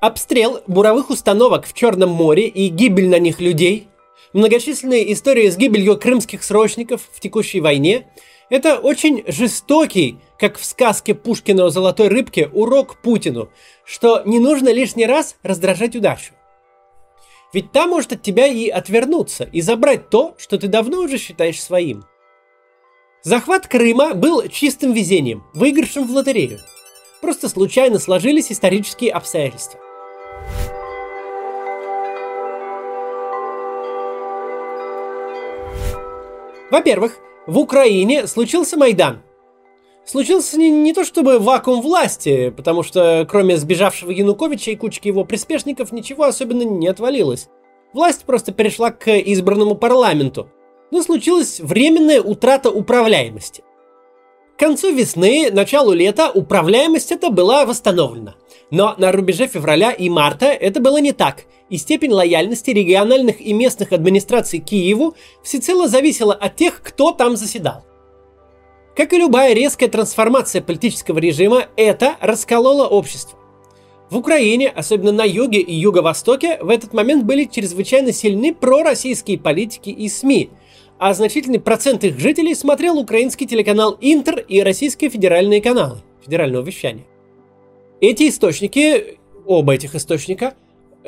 Обстрел буровых установок в Черном море и гибель на них людей, многочисленные истории с гибелью крымских срочников в текущей войне – это очень жестокий, как в сказке Пушкина о золотой рыбке, урок Путину, что не нужно лишний раз раздражать удачу. Ведь та может от тебя и отвернуться, и забрать то, что ты давно уже считаешь своим. Захват Крыма был чистым везением, выигрышем в лотерею. Просто случайно сложились исторические обстоятельства. Во-первых, в Украине случился Майдан. Случился не, не то чтобы вакуум власти, потому что кроме сбежавшего Януковича и кучки его приспешников ничего особенно не отвалилось. Власть просто перешла к избранному парламенту. Но случилась временная утрата управляемости. К концу весны, началу лета управляемость эта была восстановлена. Но на рубеже февраля и марта это было не так, и степень лояльности региональных и местных администраций Киеву всецело зависела от тех, кто там заседал. Как и любая резкая трансформация политического режима, это раскололо общество. В Украине, особенно на юге и юго-востоке, в этот момент были чрезвычайно сильны пророссийские политики и СМИ, а значительный процент их жителей смотрел украинский телеканал Интер и российские федеральные каналы федерального вещания. Эти источники, оба этих источника,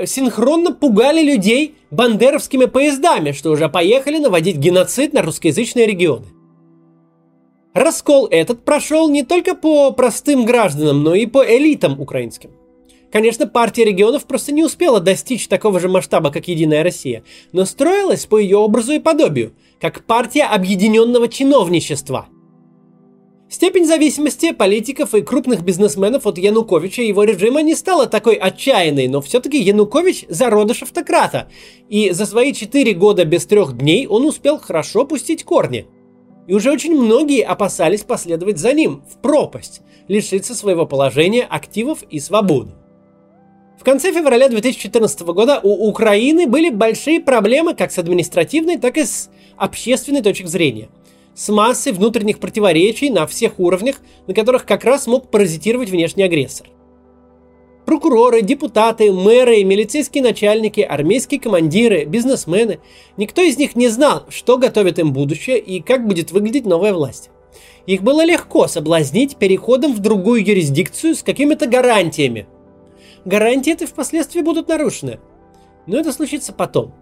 синхронно пугали людей бандеровскими поездами, что уже поехали наводить геноцид на русскоязычные регионы. Раскол этот прошел не только по простым гражданам, но и по элитам украинским. Конечно, партия регионов просто не успела достичь такого же масштаба, как Единая Россия, но строилась по ее образу и подобию, как партия объединенного чиновничества. Степень зависимости политиков и крупных бизнесменов от Януковича и его режима не стала такой отчаянной, но все-таки Янукович зародыш автократа, и за свои четыре года без трех дней он успел хорошо пустить корни. И уже очень многие опасались последовать за ним в пропасть, лишиться своего положения, активов и свободы. В конце февраля 2014 года у Украины были большие проблемы как с административной, так и с общественной точки зрения. С массой внутренних противоречий на всех уровнях, на которых как раз мог паразитировать внешний агрессор. Прокуроры, депутаты, мэры, милицейские начальники, армейские командиры, бизнесмены. Никто из них не знал, что готовит им будущее и как будет выглядеть новая власть. Их было легко соблазнить переходом в другую юрисдикцию с какими-то гарантиями – гарантии это впоследствии будут нарушены. Но это случится потом.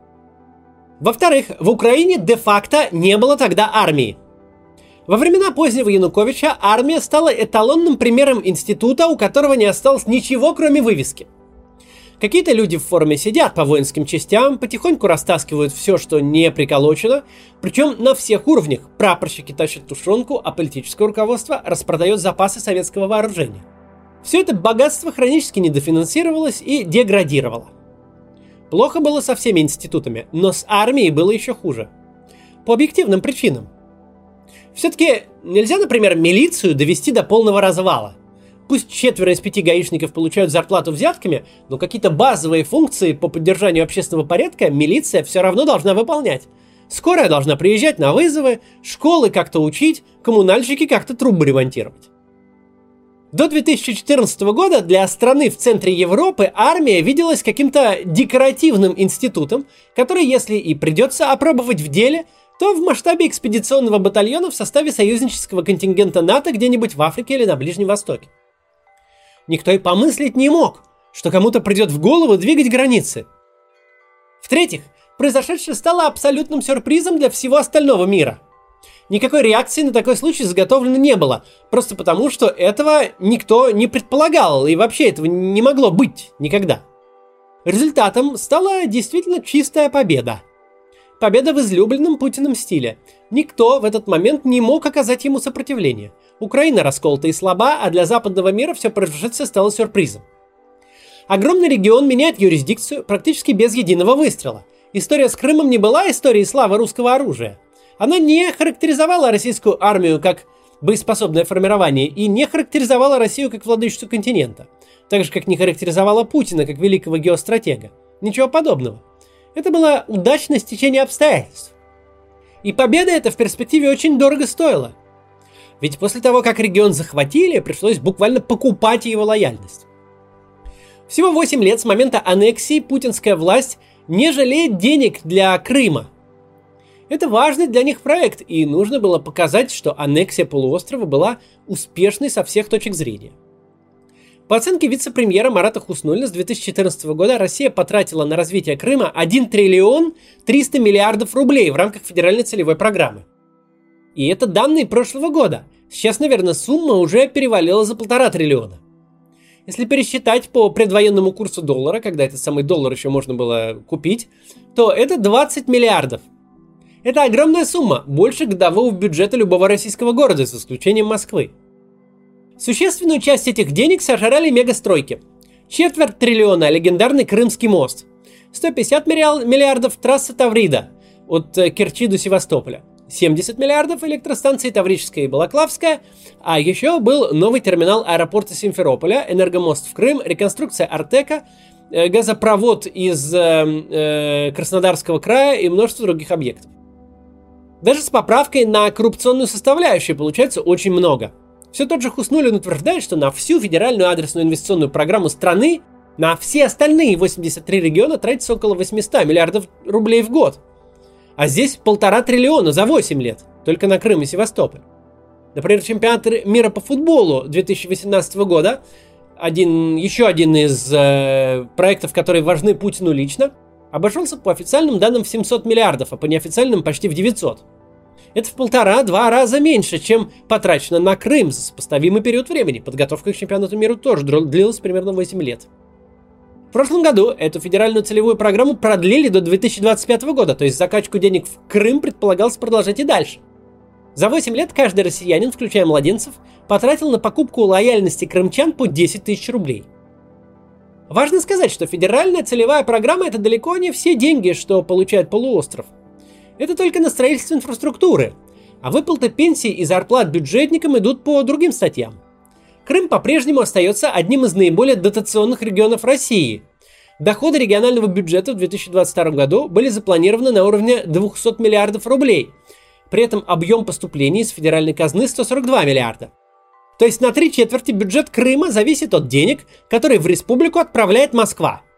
Во-вторых, в Украине де-факто не было тогда армии. Во времена позднего Януковича армия стала эталонным примером института, у которого не осталось ничего, кроме вывески. Какие-то люди в форме сидят по воинским частям, потихоньку растаскивают все, что не приколочено, причем на всех уровнях. Прапорщики тащат тушенку, а политическое руководство распродает запасы советского вооружения – все это богатство хронически недофинансировалось и деградировало. Плохо было со всеми институтами, но с армией было еще хуже. По объективным причинам. Все-таки нельзя, например, милицию довести до полного развала. Пусть четверо из пяти гаишников получают зарплату взятками, но какие-то базовые функции по поддержанию общественного порядка милиция все равно должна выполнять. Скорая должна приезжать на вызовы, школы как-то учить, коммунальщики как-то трубы ремонтировать. До 2014 года для страны в центре Европы армия виделась каким-то декоративным институтом, который, если и придется опробовать в деле, то в масштабе экспедиционного батальона в составе союзнического контингента НАТО где-нибудь в Африке или на Ближнем Востоке. Никто и помыслить не мог, что кому-то придет в голову двигать границы. В-третьих, произошедшее стало абсолютным сюрпризом для всего остального мира – Никакой реакции на такой случай заготовлено не было, просто потому что этого никто не предполагал, и вообще этого не могло быть никогда. Результатом стала действительно чистая победа. Победа в излюбленном Путиным стиле. Никто в этот момент не мог оказать ему сопротивление. Украина расколота и слаба, а для западного мира все произошедшее стало сюрпризом. Огромный регион меняет юрисдикцию практически без единого выстрела. История с Крымом не была историей славы русского оружия – она не характеризовала российскую армию как боеспособное формирование и не характеризовала Россию как владычицу континента, так же как не характеризовала Путина как великого геостратега. Ничего подобного. Это было удачное стечение обстоятельств. И победа эта в перспективе очень дорого стоила. Ведь после того, как регион захватили, пришлось буквально покупать его лояльность. Всего 8 лет с момента аннексии путинская власть не жалеет денег для Крыма. Это важный для них проект, и нужно было показать, что аннексия полуострова была успешной со всех точек зрения. По оценке вице-премьера Марата Хуснулина с 2014 года Россия потратила на развитие Крыма 1 триллион 300 миллиардов рублей в рамках федеральной целевой программы. И это данные прошлого года. Сейчас, наверное, сумма уже перевалила за полтора триллиона. Если пересчитать по предвоенному курсу доллара, когда этот самый доллар еще можно было купить, то это 20 миллиардов. Это огромная сумма, больше годового бюджета любого российского города, с исключением Москвы. Существенную часть этих денег сожрали мегастройки. Четверть триллиона – легендарный Крымский мост. 150 миллиардов – трасса Таврида от э, Керчи до Севастополя. 70 миллиардов электростанции Таврическая и Балаклавская, а еще был новый терминал аэропорта Симферополя, энергомост в Крым, реконструкция Артека, э, газопровод из э, э, Краснодарского края и множество других объектов. Даже с поправкой на коррупционную составляющую получается очень много. Все тот же Хуснулин утверждает, что на всю федеральную адресную инвестиционную программу страны на все остальные 83 региона тратится около 800 миллиардов рублей в год – а здесь полтора триллиона за 8 лет, только на Крым и Севастополь. Например, чемпионат мира по футболу 2018 года, один, еще один из э, проектов, которые важны Путину лично, обошелся по официальным данным в 700 миллиардов, а по неофициальным почти в 900. Это в полтора-два раза меньше, чем потрачено на Крым за сопоставимый период времени. Подготовка к чемпионату мира тоже длилась примерно 8 лет. В прошлом году эту федеральную целевую программу продлили до 2025 года, то есть закачку денег в Крым предполагалось продолжать и дальше. За 8 лет каждый россиянин, включая младенцев, потратил на покупку лояльности крымчан по 10 тысяч рублей. Важно сказать, что федеральная целевая программа это далеко не все деньги, что получает полуостров. Это только на строительство инфраструктуры, а выплаты пенсий и зарплат бюджетникам идут по другим статьям – Крым по-прежнему остается одним из наиболее дотационных регионов России. Доходы регионального бюджета в 2022 году были запланированы на уровне 200 миллиардов рублей. При этом объем поступлений из федеральной казны 142 миллиарда. То есть на три четверти бюджет Крыма зависит от денег, которые в республику отправляет Москва –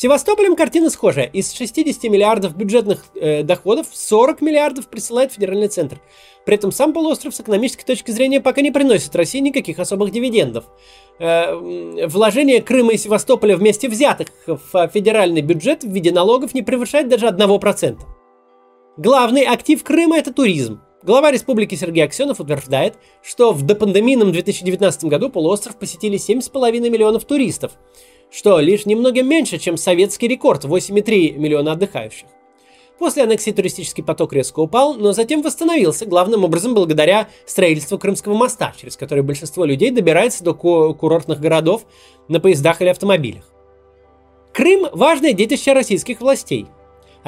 Севастополем картина схожая. Из 60 миллиардов бюджетных э, доходов 40 миллиардов присылает федеральный центр. При этом сам полуостров с экономической точки зрения пока не приносит России никаких особых дивидендов. Э, вложение Крыма и Севастополя вместе взятых в федеральный бюджет в виде налогов не превышает даже 1%. Главный актив Крыма – это туризм. Глава республики Сергей Аксенов утверждает, что в допандемийном 2019 году полуостров посетили 7,5 миллионов туристов – что лишь немного меньше, чем советский рекорд 8,3 миллиона отдыхающих. После аннексии туристический поток резко упал, но затем восстановился, главным образом благодаря строительству Крымского моста, через который большинство людей добирается до курортных городов на поездах или автомобилях. Крым – важное детище российских властей,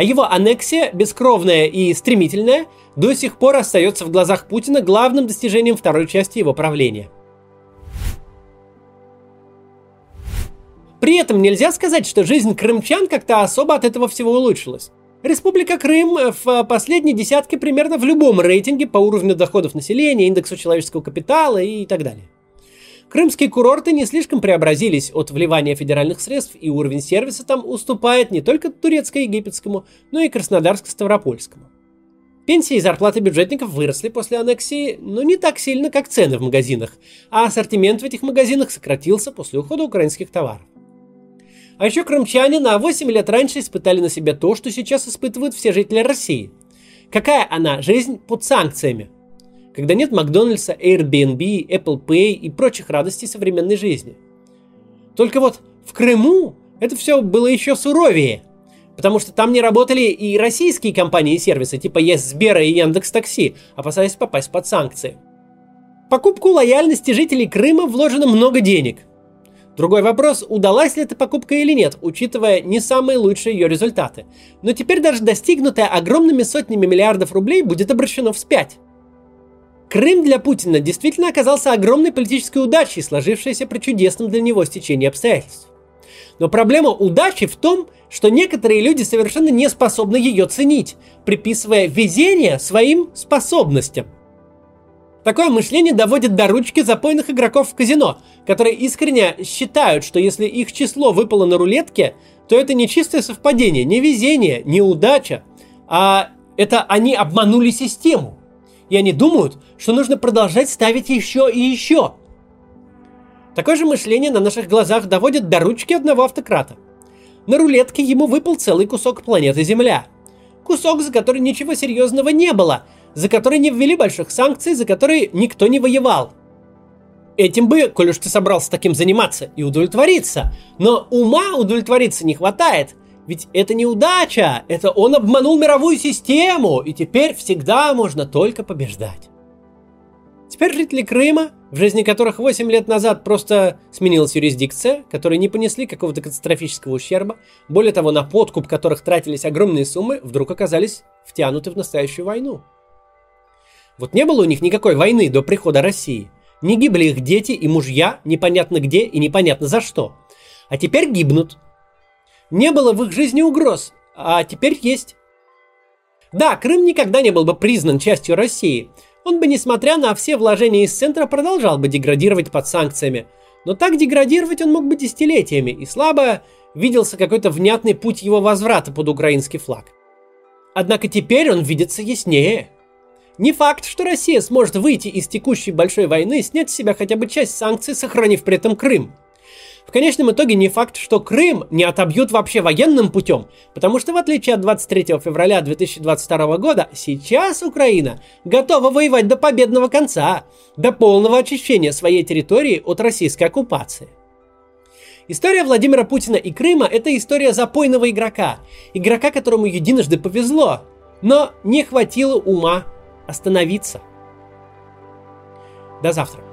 а его аннексия, бескровная и стремительная, до сих пор остается в глазах Путина главным достижением второй части его правления – При этом нельзя сказать, что жизнь крымчан как-то особо от этого всего улучшилась. Республика Крым в последней десятке примерно в любом рейтинге по уровню доходов населения, индексу человеческого капитала и так далее. Крымские курорты не слишком преобразились от вливания федеральных средств, и уровень сервиса там уступает не только турецко-египетскому, но и краснодарско-ставропольскому. Пенсии и зарплаты бюджетников выросли после аннексии, но не так сильно, как цены в магазинах, а ассортимент в этих магазинах сократился после ухода украинских товаров. А еще крымчане на 8 лет раньше испытали на себе то, что сейчас испытывают все жители России. Какая она жизнь под санкциями? Когда нет Макдональдса, Airbnb, Apple Pay и прочих радостей современной жизни. Только вот в Крыму это все было еще суровее, потому что там не работали и российские компании и сервисы, типа Сбера и Яндекс Такси, опасаясь попасть под санкции. В покупку лояльности жителей Крыма вложено много денег – Другой вопрос, удалась ли эта покупка или нет, учитывая не самые лучшие ее результаты. Но теперь даже достигнутое огромными сотнями миллиардов рублей будет обращено вспять. Крым для Путина действительно оказался огромной политической удачей, сложившейся при чудесном для него стечении обстоятельств. Но проблема удачи в том, что некоторые люди совершенно не способны ее ценить, приписывая везение своим способностям – Такое мышление доводит до ручки запойных игроков в казино, которые искренне считают, что если их число выпало на рулетке, то это не чистое совпадение, не везение, не удача, а это они обманули систему. И они думают, что нужно продолжать ставить еще и еще. Такое же мышление на наших глазах доводит до ручки одного автократа. На рулетке ему выпал целый кусок планеты Земля. Кусок, за который ничего серьезного не было, за который не ввели больших санкций, за который никто не воевал. Этим бы, коль уж ты собрался таким заниматься, и удовлетвориться. Но ума удовлетвориться не хватает. Ведь это не удача, это он обманул мировую систему, и теперь всегда можно только побеждать. Теперь жители Крыма, в жизни которых 8 лет назад просто сменилась юрисдикция, которые не понесли какого-то катастрофического ущерба, более того, на подкуп которых тратились огромные суммы, вдруг оказались втянуты в настоящую войну. Вот не было у них никакой войны до прихода России – не гибли их дети и мужья, непонятно где и непонятно за что. А теперь гибнут. Не было в их жизни угроз, а теперь есть. Да, Крым никогда не был бы признан частью России. Он бы, несмотря на все вложения из центра, продолжал бы деградировать под санкциями. Но так деградировать он мог бы десятилетиями, и слабо виделся какой-то внятный путь его возврата под украинский флаг. Однако теперь он видится яснее – не факт, что Россия сможет выйти из текущей большой войны и снять с себя хотя бы часть санкций, сохранив при этом Крым. В конечном итоге не факт, что Крым не отобьют вообще военным путем, потому что в отличие от 23 февраля 2022 года, сейчас Украина готова воевать до победного конца, до полного очищения своей территории от российской оккупации. История Владимира Путина и Крыма – это история запойного игрока. Игрока, которому единожды повезло, но не хватило ума остановиться. До завтра.